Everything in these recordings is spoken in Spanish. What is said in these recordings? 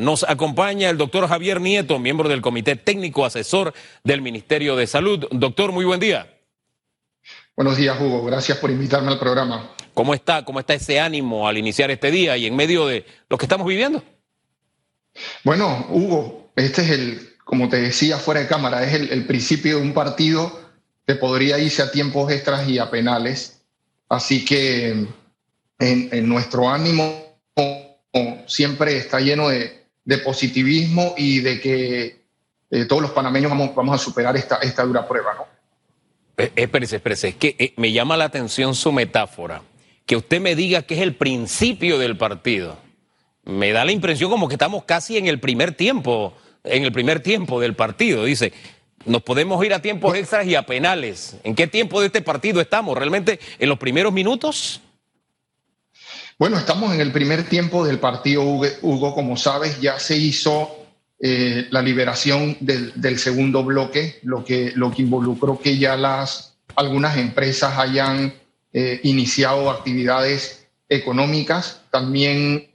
Nos acompaña el doctor Javier Nieto, miembro del Comité Técnico Asesor del Ministerio de Salud. Doctor, muy buen día. Buenos días, Hugo. Gracias por invitarme al programa. ¿Cómo está? ¿Cómo está ese ánimo al iniciar este día y en medio de lo que estamos viviendo? Bueno, Hugo, este es el, como te decía fuera de cámara, es el, principio de un partido que podría irse a tiempos extras y a penales. Así que en nuestro ánimo siempre está lleno de, de positivismo y de que eh, todos los panameños vamos, vamos a superar esta, esta dura prueba, ¿no? Eh, espérese, espérese, es que eh, me llama la atención su metáfora. Que usted me diga que es el principio del partido. Me da la impresión como que estamos casi en el primer tiempo, en el primer tiempo del partido. Dice, nos podemos ir a tiempos extras y a penales. ¿En qué tiempo de este partido estamos? ¿Realmente en los primeros minutos? Bueno, estamos en el primer tiempo del partido, Hugo. Como sabes, ya se hizo eh, la liberación del, segundo bloque, lo que, lo que involucró que ya las, algunas empresas hayan eh, iniciado actividades económicas. También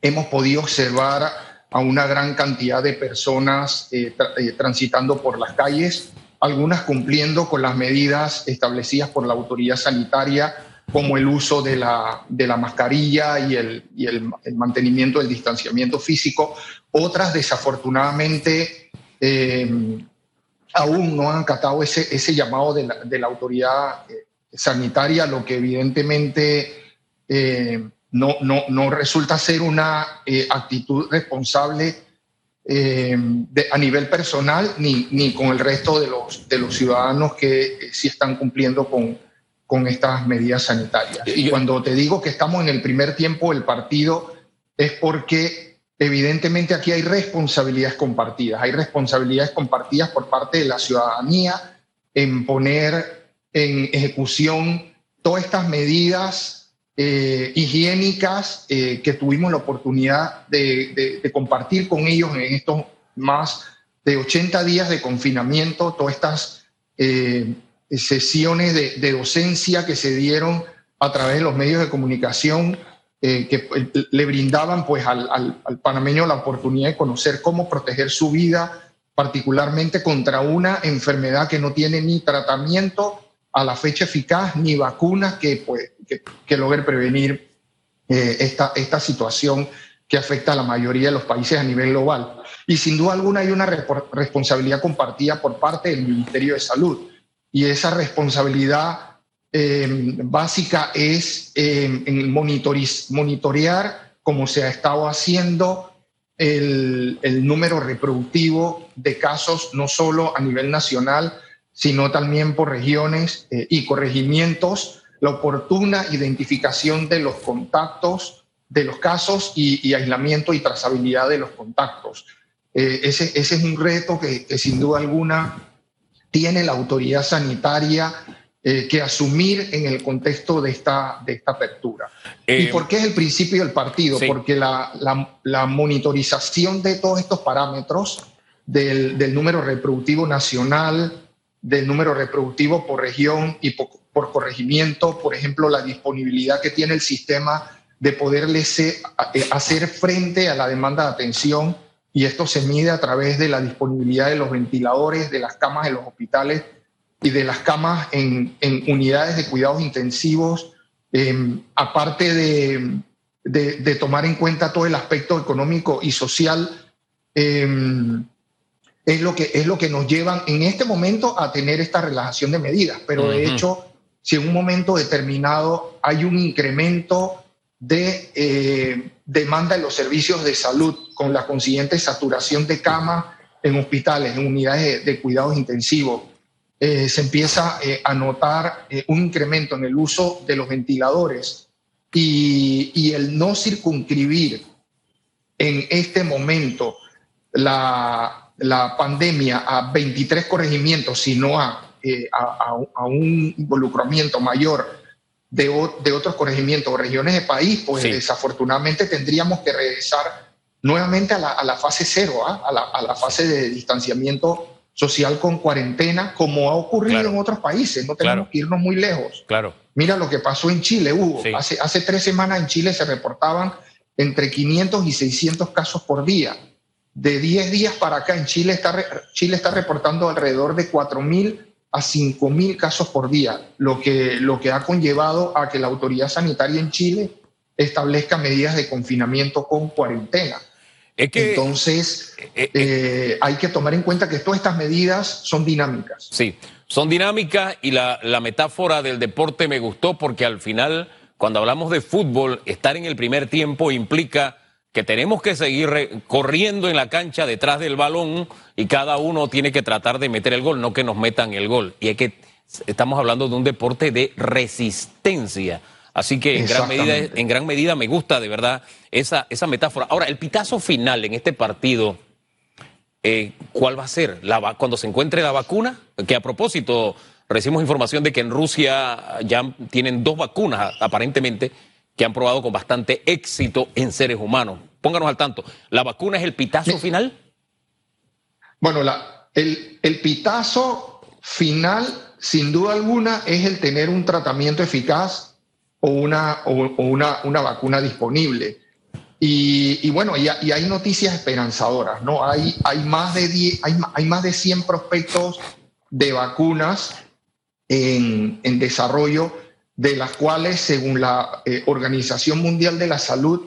hemos podido observar a una gran cantidad de personas eh, transitando por las calles, algunas cumpliendo con las medidas establecidas por la autoridad sanitaria como el uso de la, de la mascarilla y, el, y el, mantenimiento del distanciamiento físico. Otras, desafortunadamente, eh, aún no han acatado ese, ese llamado de la, de la autoridad eh, sanitaria, lo que evidentemente eh, no, no, no, resulta ser una actitud responsable a nivel personal ni, ni con el resto de los, de los ciudadanos que sí están cumpliendo con, con estas medidas sanitarias. Y cuando te digo que estamos en el primer tiempo del partido, es porque evidentemente aquí hay responsabilidades compartidas. Hay responsabilidades compartidas por parte de la ciudadanía en poner en ejecución todas estas medidas eh, higiénicas eh, que tuvimos la oportunidad de, compartir con ellos en estos más de 80 días de confinamiento, todas estas eh, sesiones de, docencia que se dieron a través de los medios de comunicación eh, que eh, le brindaban pues al, panameño la oportunidad de conocer cómo proteger su vida, particularmente contra una enfermedad que no tiene ni tratamiento a la fecha eficaz ni vacunas que, pues, que, que logren prevenir eh, esta, esta situación que afecta a la mayoría de los países a nivel global. Y sin duda alguna hay una responsabilidad compartida por parte del Ministerio de Salud y esa responsabilidad eh, básica es eh, monitorear, como se ha estado haciendo, el, número reproductivo de casos, no solo a nivel nacional, sino también por regiones eh, y corregimientos, la oportuna identificación de los contactos, de los casos y, aislamiento y trazabilidad de los contactos. ese, ese, es un reto que sin duda alguna tiene la autoridad sanitaria eh, que asumir en el contexto de esta, de esta apertura. ¿Y eh, por qué es el principio del partido? Porque la, la, monitorización de todos estos parámetros del, del, número reproductivo nacional, del número reproductivo por región y por, por, corregimiento, por ejemplo, la disponibilidad que tiene el sistema de poderle eh, hacer frente a la demanda de atención y esto se mide a través de la disponibilidad de los ventiladores, de las camas en los hospitales y de las camas en, unidades de cuidados intensivos, em, aparte de, tomar en cuenta todo el aspecto económico y social, em, es, lo que, es lo que nos llevan en este momento a tener esta relajación de medidas. Pero de hecho, si en un momento determinado hay un incremento de eh, demanda de los servicios de salud con la consiguiente saturación de camas en hospitales, en unidades de, cuidados intensivos. Eh, se empieza eh, a notar un incremento en el uso de los ventiladores y, el no circunscribir en este momento la, la, pandemia a 23 corregimientos, sino a, a, a un involucramiento mayor de, otros corregimientos o regiones del país, pues desafortunadamente tendríamos que regresar nuevamente a la, fase cero, ¿ah? a, la, fase de distanciamiento social con cuarentena, como ha ocurrido en otros países. No tenemos que irnos muy lejos. Claro. Mira lo que pasó en Chile, Hugo. Hace, hace tres semanas en Chile se reportaban entre 500 y 600 casos por día. De 10 días para acá en Chile está, Chile está reportando alrededor de 4.000 a 5.000 casos por día, lo que, lo que ha conllevado a que la autoridad sanitaria en Chile establezca medidas de confinamiento con cuarentena. Entonces, eh, eh, eh, hay que tomar en cuenta que todas estas medidas son dinámicas. Sí, son dinámicas y la, la metáfora del deporte me gustó porque al final, cuando hablamos de fútbol, estar en el primer tiempo implica que tenemos que seguir corriendo en la cancha detrás del balón y cada uno tiene que tratar de meter el gol, no que nos metan el gol. Y es que estamos hablando de un deporte de resistencia. Así que en gran medida, en gran medida me gusta de verdad esa, esa metáfora. Ahora, el pitazo final en este partido, eh, ¿cuál va a ser? La, cuando se encuentre la vacuna, que a propósito, recibimos información de que en Rusia ya tienen dos vacunas aparentemente que han probado con bastante éxito en seres humanos. Pónganos al tanto. ¿La vacuna es el pitazo final? Bueno, la, el, el pitazo final, sin duda alguna, es el tener un tratamiento eficaz o una, o, una, una vacuna disponible. Y, bueno, y, hay noticias esperanzadoras, ¿no? Hay, hay, más de 10, hay, hay, más de 100 prospectos de vacunas en, en desarrollo de las cuales, según la eh, Organización Mundial de la Salud,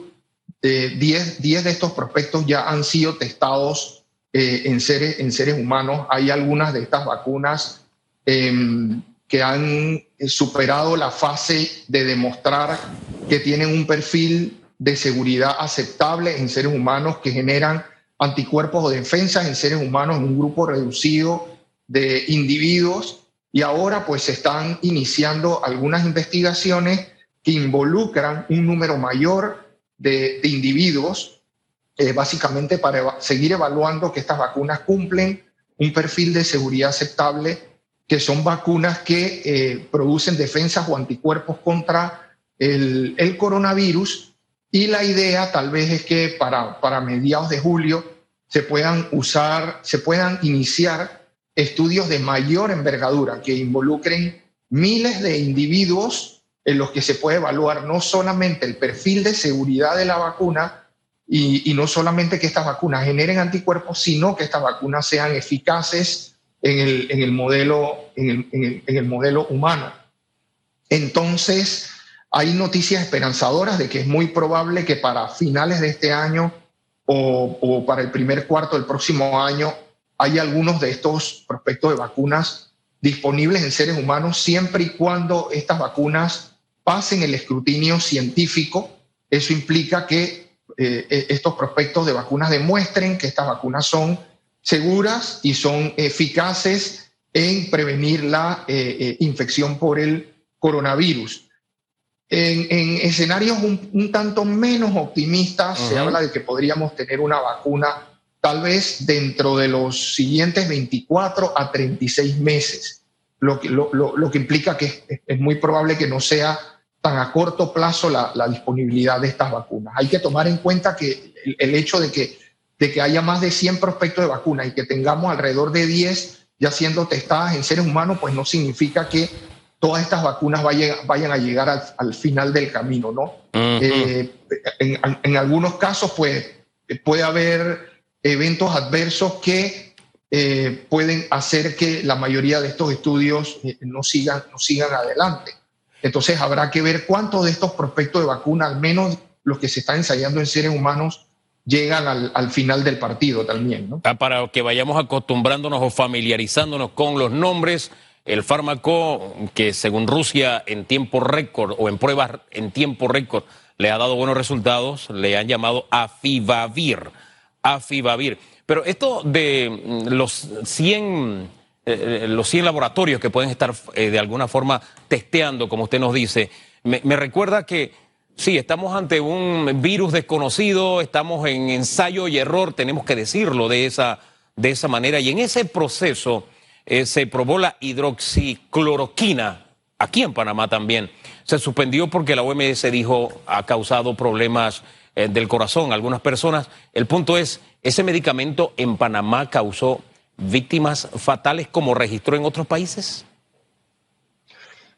10 eh, de estos prospectos ya han sido testados eh, en, seres, en seres humanos. Hay algunas de estas vacunas em, que han superado la fase de demostrar que tienen un perfil de seguridad aceptable en seres humanos que generan anticuerpos o defensas en seres humanos en un grupo reducido de individuos y ahora pues se están iniciando algunas investigaciones que involucran un número mayor de, individuos, eh, básicamente para seguir evaluando que estas vacunas cumplen un perfil de seguridad aceptable, que son vacunas que eh, producen defensas o anticuerpos contra el, el, coronavirus. Y la idea tal vez es que para, para mediados de julio se puedan usar, se puedan iniciar estudios de mayor envergadura que involucren miles de individuos en los que se puede evaluar no solamente el perfil de seguridad de la vacuna y, no solamente que estas vacunas generen anticuerpos, sino que estas vacunas sean eficaces en el, modelo, en el, modelo humano. Entonces, hay noticias esperanzadoras de que es muy probable que para finales de este año o, o para el primer cuarto del próximo año hay algunos de estos prospectos de vacunas disponibles en seres humanos siempre y cuando estas vacunas pasen el escrutinio científico. Eso implica que eh, e-, estos prospectos de vacunas demuestren que estas vacunas son seguras y son eficaces en prevenir la eh, eh, infección por el coronavirus. En, escenarios un, tanto menos optimistas, se habla de que podríamos tener una vacuna tal vez dentro de los siguientes 24 a 36 meses, lo que, lo, lo, que implica que es, muy probable que no sea tan a corto plazo la, la, disponibilidad de estas vacunas. Hay que tomar en cuenta que el, hecho de que, de que haya más de 100 prospectos de vacunas y que tengamos alrededor de 10 ya siendo testadas en seres humanos, pues no significa que todas estas vacunas vayan, vayan a llegar al, final del camino, ¿no? Eh, en, en, algunos casos, pues puede haber eventos adversos que eh, pueden hacer que la mayoría de estos estudios eh, no, sigan, no sigan adelante. Entonces habrá que ver cuántos de estos prospectos de vacuna, al menos los que se están ensayando en seres humanos, llegan al, final del partido también. Ah, para que vayamos acostumbrándonos o familiarizándonos con los nombres, el fármaco que según Rusia en tiempo récord o en pruebas en tiempo récord le ha dado buenos resultados, le han llamado Afivavir Afibavir. Pero esto de mm, los 100, eh, eh, los 100 laboratorios que pueden estar eh, de alguna forma testeando, como usted nos dice, me, recuerda que sí, estamos ante un virus desconocido, estamos en ensayo y error, tenemos que decirlo de esa, de esa manera. Y en ese proceso se probó la hidroxicloroquina, aquí en Panamá también. Se suspendió porque la OMS dijo ha causado problemas eh, del corazón algunas personas. El punto es, ¿ese medicamento en Panamá causó víctimas fatales como registró en otros países?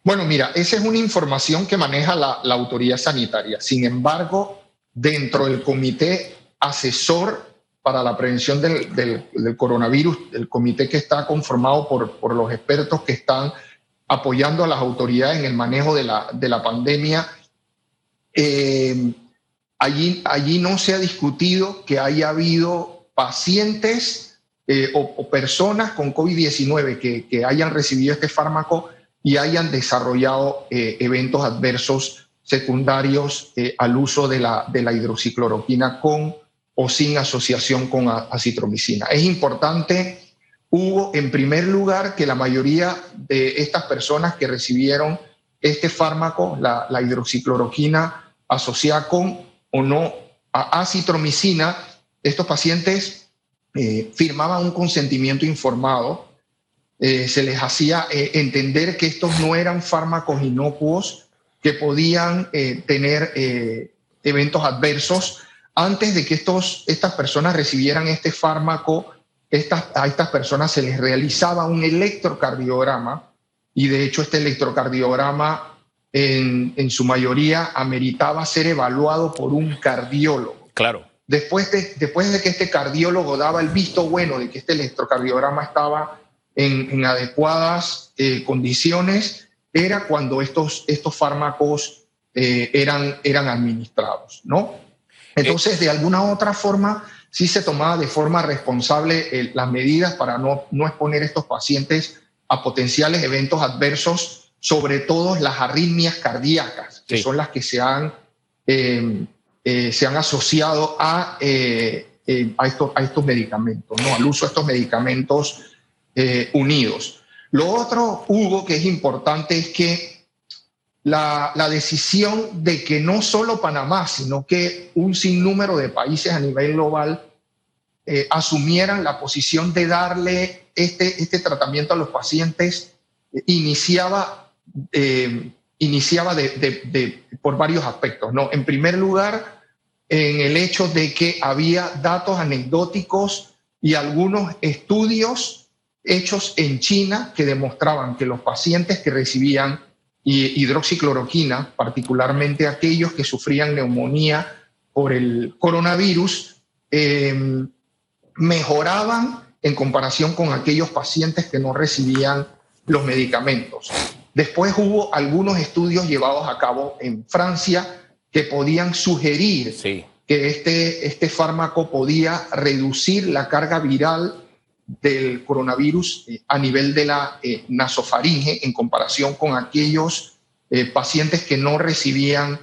Bueno, mira, esa es una información que maneja la, autoridad sanitaria. Sin embargo, dentro del comité asesor para la prevención del, coronavirus, el comité que está conformado por, los expertos que están apoyando a las autoridades en el manejo de la, pandemia. Eh, allí, allí no se ha discutido que haya habido pacientes eh, o, personas con COVID-19 que, hayan recibido este fármaco y hayan desarrollado eh, eventos adversos secundarios al uso de la, de la hidroxicloroquina con o sin asociación con acitromicina. Es importante, Hugo, en primer lugar, que la mayoría de estas personas que recibieron este fármaco, la, hidroxicloroquina asociada con o no a acitromicina, estos pacientes eh, firmaban un consentimiento informado, eh, se les hacía eh, entender que estos no eran fármacos inocuos, que podían tener eventos adversos. Antes de que estos, estas personas recibieran este fármaco, a estas personas se les realizaba un electrocardiograma y de hecho este electrocardiograma en, en su mayoría ameritaba ser evaluado por un cardiólogo. Claro. Después de, después de que este cardiólogo daba el visto bueno de que este electrocardiograma estaba en, en adecuadas eh, condiciones, era cuando estos, estos fármacos eh, eran, eran administrados, ¿no? Entonces, de alguna otra forma, sí se tomaba de forma responsable eh, las medidas para no, no exponer estos pacientes a potenciales eventos adversos, sobre todo las arritmias cardíacas, que son las que se han, em, eh, se han asociado a, eh, a, estos, a estos medicamentos, ¿no? al uso de estos medicamentos unidos. Lo otro, Hugo, que es importante es que la, decisión de que no solo Panamá, sino que un sinnúmero de países a nivel global eh, asumieran la posición de darle este, este tratamiento a los pacientes, eh, iniciaba, eh, iniciaba por varios aspectos. En primer lugar, en el hecho de que había datos anecdóticos y algunos estudios hechos en China que demostraban que los pacientes que recibían hidroxicloroquina, particularmente aquellos que sufrían neumonía por el coronavirus, eh, mejoraban en comparación con aquellos pacientes que no recibían los medicamentos. Después hubo algunos estudios llevados a cabo en Francia que podían sugerir que este, este fármaco podía reducir la carga viral del coronavirus eh, a nivel de la eh, nasofaringe en comparación con aquellos eh, pacientes que no recibían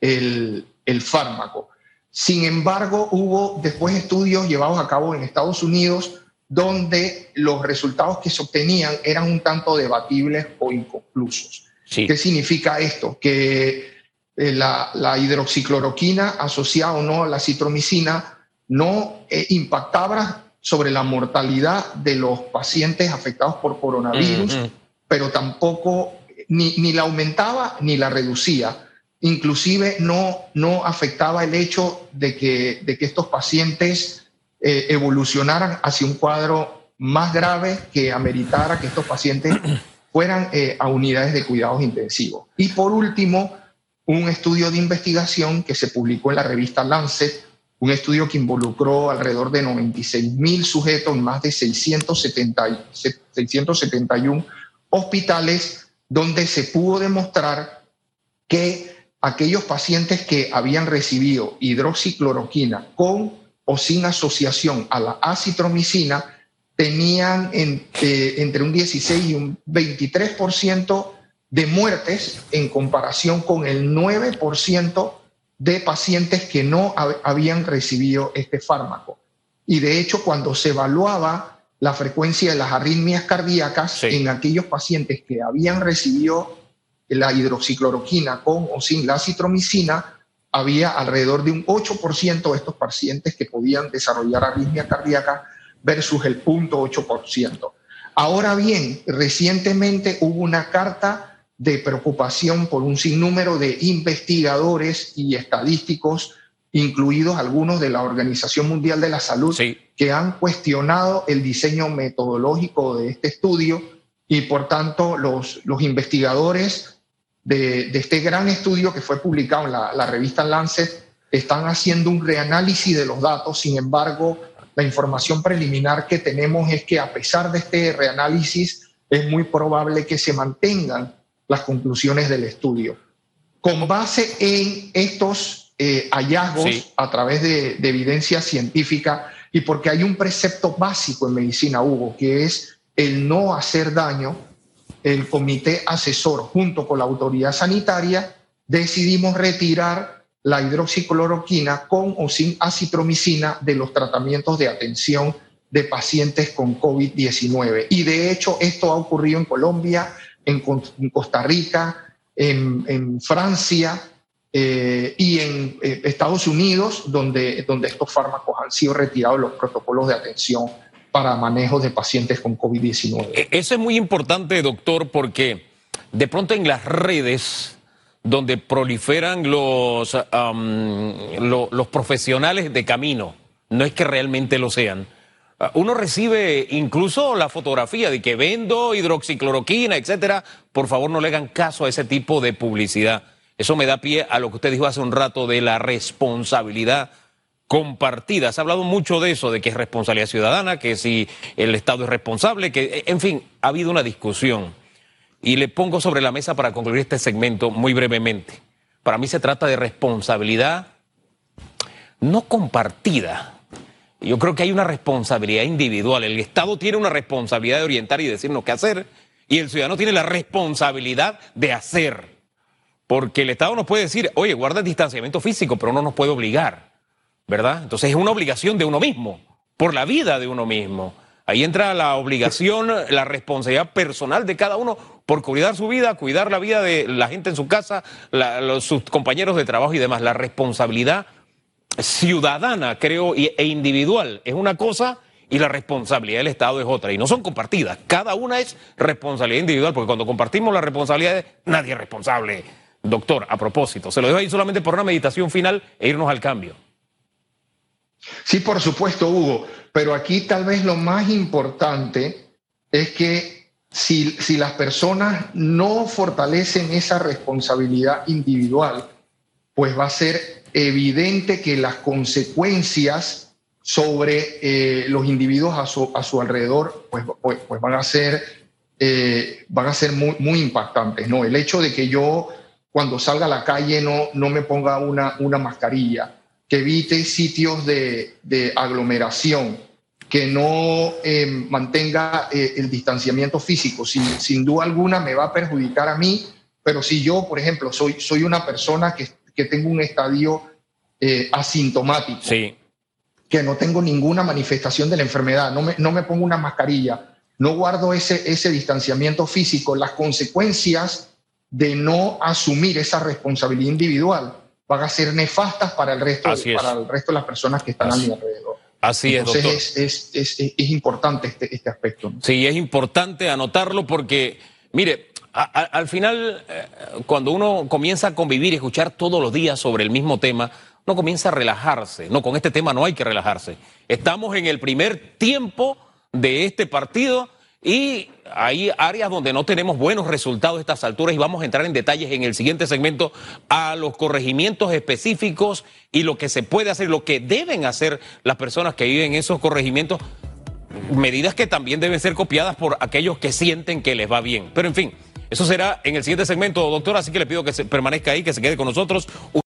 el, fármaco. Sin embargo, hubo después estudios llevados a cabo en Estados Unidos donde los resultados que se obtenían eran un tanto debatibles o inconclusos. ¿Qué significa esto? Que la, la, hidroxicloroquina asociada o no a la citromicina no impactaba sobre la mortalidad de los pacientes afectados por coronavirus, pero tampoco ni, ni, la aumentaba ni la reducía. Inclusive no, no afectaba el hecho de que, de que estos pacientes eh, evolucionaran hacia un cuadro más grave que ameritara que estos pacientes fueran eh, a unidades de cuidados intensivos. Y por último, un estudio de investigación que se publicó en la revista Lancet un estudio que involucró alrededor de 96 mil sujetos en más de 670, 671 hospitales, donde se pudo demostrar que aquellos pacientes que habían recibido hidroxicloroquina con o sin asociación a la acitromicina tenían entre un 16 y un 23% de muertes en comparación con el 9% de pacientes que no habían recibido este fármaco. Y de hecho, cuando se evaluaba la frecuencia de las arritmias cardíacas en aquellos pacientes que habían recibido la hidroxicloroquina con o sin la citromicina, había alrededor de un 8% de estos pacientes que podían desarrollar arritmia cardíaca versus el 0.8%. Ahora bien, recientemente hubo una carta de preocupación por un sinnúmero de investigadores y estadísticos, incluidos algunos de la Organización Mundial de la Salud, que han cuestionado el diseño metodológico de este estudio y por tanto los, los investigadores de, este gran estudio que fue publicado en la, revista Lancet están haciendo un reanálisis de los datos, sin embargo, la información preliminar que tenemos es que a pesar de este reanálisis, es muy probable que se mantengan las conclusiones del estudio. Con base en estos eh, hallazgos a través de, de evidencia científica y porque hay un precepto básico en medicina, Hugo, que es el no hacer daño, el comité asesor junto con la autoridad sanitaria decidimos retirar la hidroxicloroquina con o sin acitromicina de los tratamientos de atención de pacientes con COVID-19. Y de hecho esto ha ocurrido en Colombia, en, Costa Rica, en, Francia eh, y en eh, Estados Unidos, donde, donde estos fármacos han sido retirados de los protocolos de atención para manejo de pacientes con COVID-19. E, eso es muy importante, doctor, porque de pronto en las redes donde proliferan los, los profesionales de camino, no es que realmente lo sean, Ah, uno recibe incluso la fotografía de que vendo hidroxicloroquina, etcétera. Por favor, no le hagan caso a ese tipo de publicidad. Eso me da pie a lo que usted dijo hace un rato de la responsabilidad compartida. Se ha hablado mucho de eso, de que es responsabilidad ciudadana, que si el Estado es responsable, que, en fin, ha habido una discusión. Y le pongo sobre la mesa para concluir este segmento muy brevemente. Para mí se trata de responsabilidad no compartida, yo creo que hay una responsabilidad individual. El Estado tiene una responsabilidad de orientar y decirnos qué hacer, y el ciudadano tiene la responsabilidad de hacer. Porque el Estado nos puede decir, oye, guarda el distanciamiento físico, pero no nos puede obligar, ¿verdad? Entonces es una obligación de uno mismo, por la vida de uno mismo. Ahí entra la obligación, la responsabilidad personal de cada uno por cuidar su vida, cuidar la vida de la gente en su casa, sus compañeros de trabajo y demás. La responsabilidad ciudadana, creo, e individual es una cosa y la responsabilidad del Estado es otra. Y no son compartidas. Cada una es responsabilidad individual, porque cuando compartimos la responsabilidad, nadie es responsable. Doctor, a propósito, se lo dejo ahí solamente por una meditación final e irnos al cambio. Sí, por supuesto, Hugo, pero aquí tal vez lo más importante es que si, si las personas no fortalecen esa responsabilidad individual, pues va a ser evidente que las consecuencias sobre eh, los individuos a su, a su alrededor pues, pues, pues, van a ser, eh, van a ser muy, muy impactantes. ¿no? El hecho de que yo cuando salga a la calle no, no me ponga una, una mascarilla, que evite sitios de, de aglomeración, que no eh, mantenga el distanciamiento físico, sin, sin duda alguna me va a perjudicar a mí, pero si yo, por ejemplo, soy, soy una persona que que tengo un estadio eh, asintomático, que no tengo ninguna manifestación de la enfermedad, no me, no me pongo una mascarilla, no guardo ese, ese distanciamiento físico, las consecuencias de no asumir esa responsabilidad individual van a ser nefastas para el resto, para el resto de las personas que están a mi alrededor. Así es, doctor. Es, es, es, es, importante este, este aspecto. Sí, es importante anotarlo porque, mire, al final, eh, cuando uno comienza a convivir y escuchar todos los días sobre el mismo tema, uno comienza a relajarse. No, con este tema no hay que relajarse. Estamos en el primer tiempo de este partido y hay áreas donde no tenemos buenos resultados a estas alturas y vamos a entrar en detalles en el siguiente segmento a los corregimientos específicos y lo que se puede hacer, lo que deben hacer las personas que viven en esos corregimientos, medidas que también deben ser copiadas por aquellos que sienten que les va bien. Pero en fin. Eso será en el siguiente segmento, doctor, así que le pido que se permanezca ahí, que se quede con nosotros.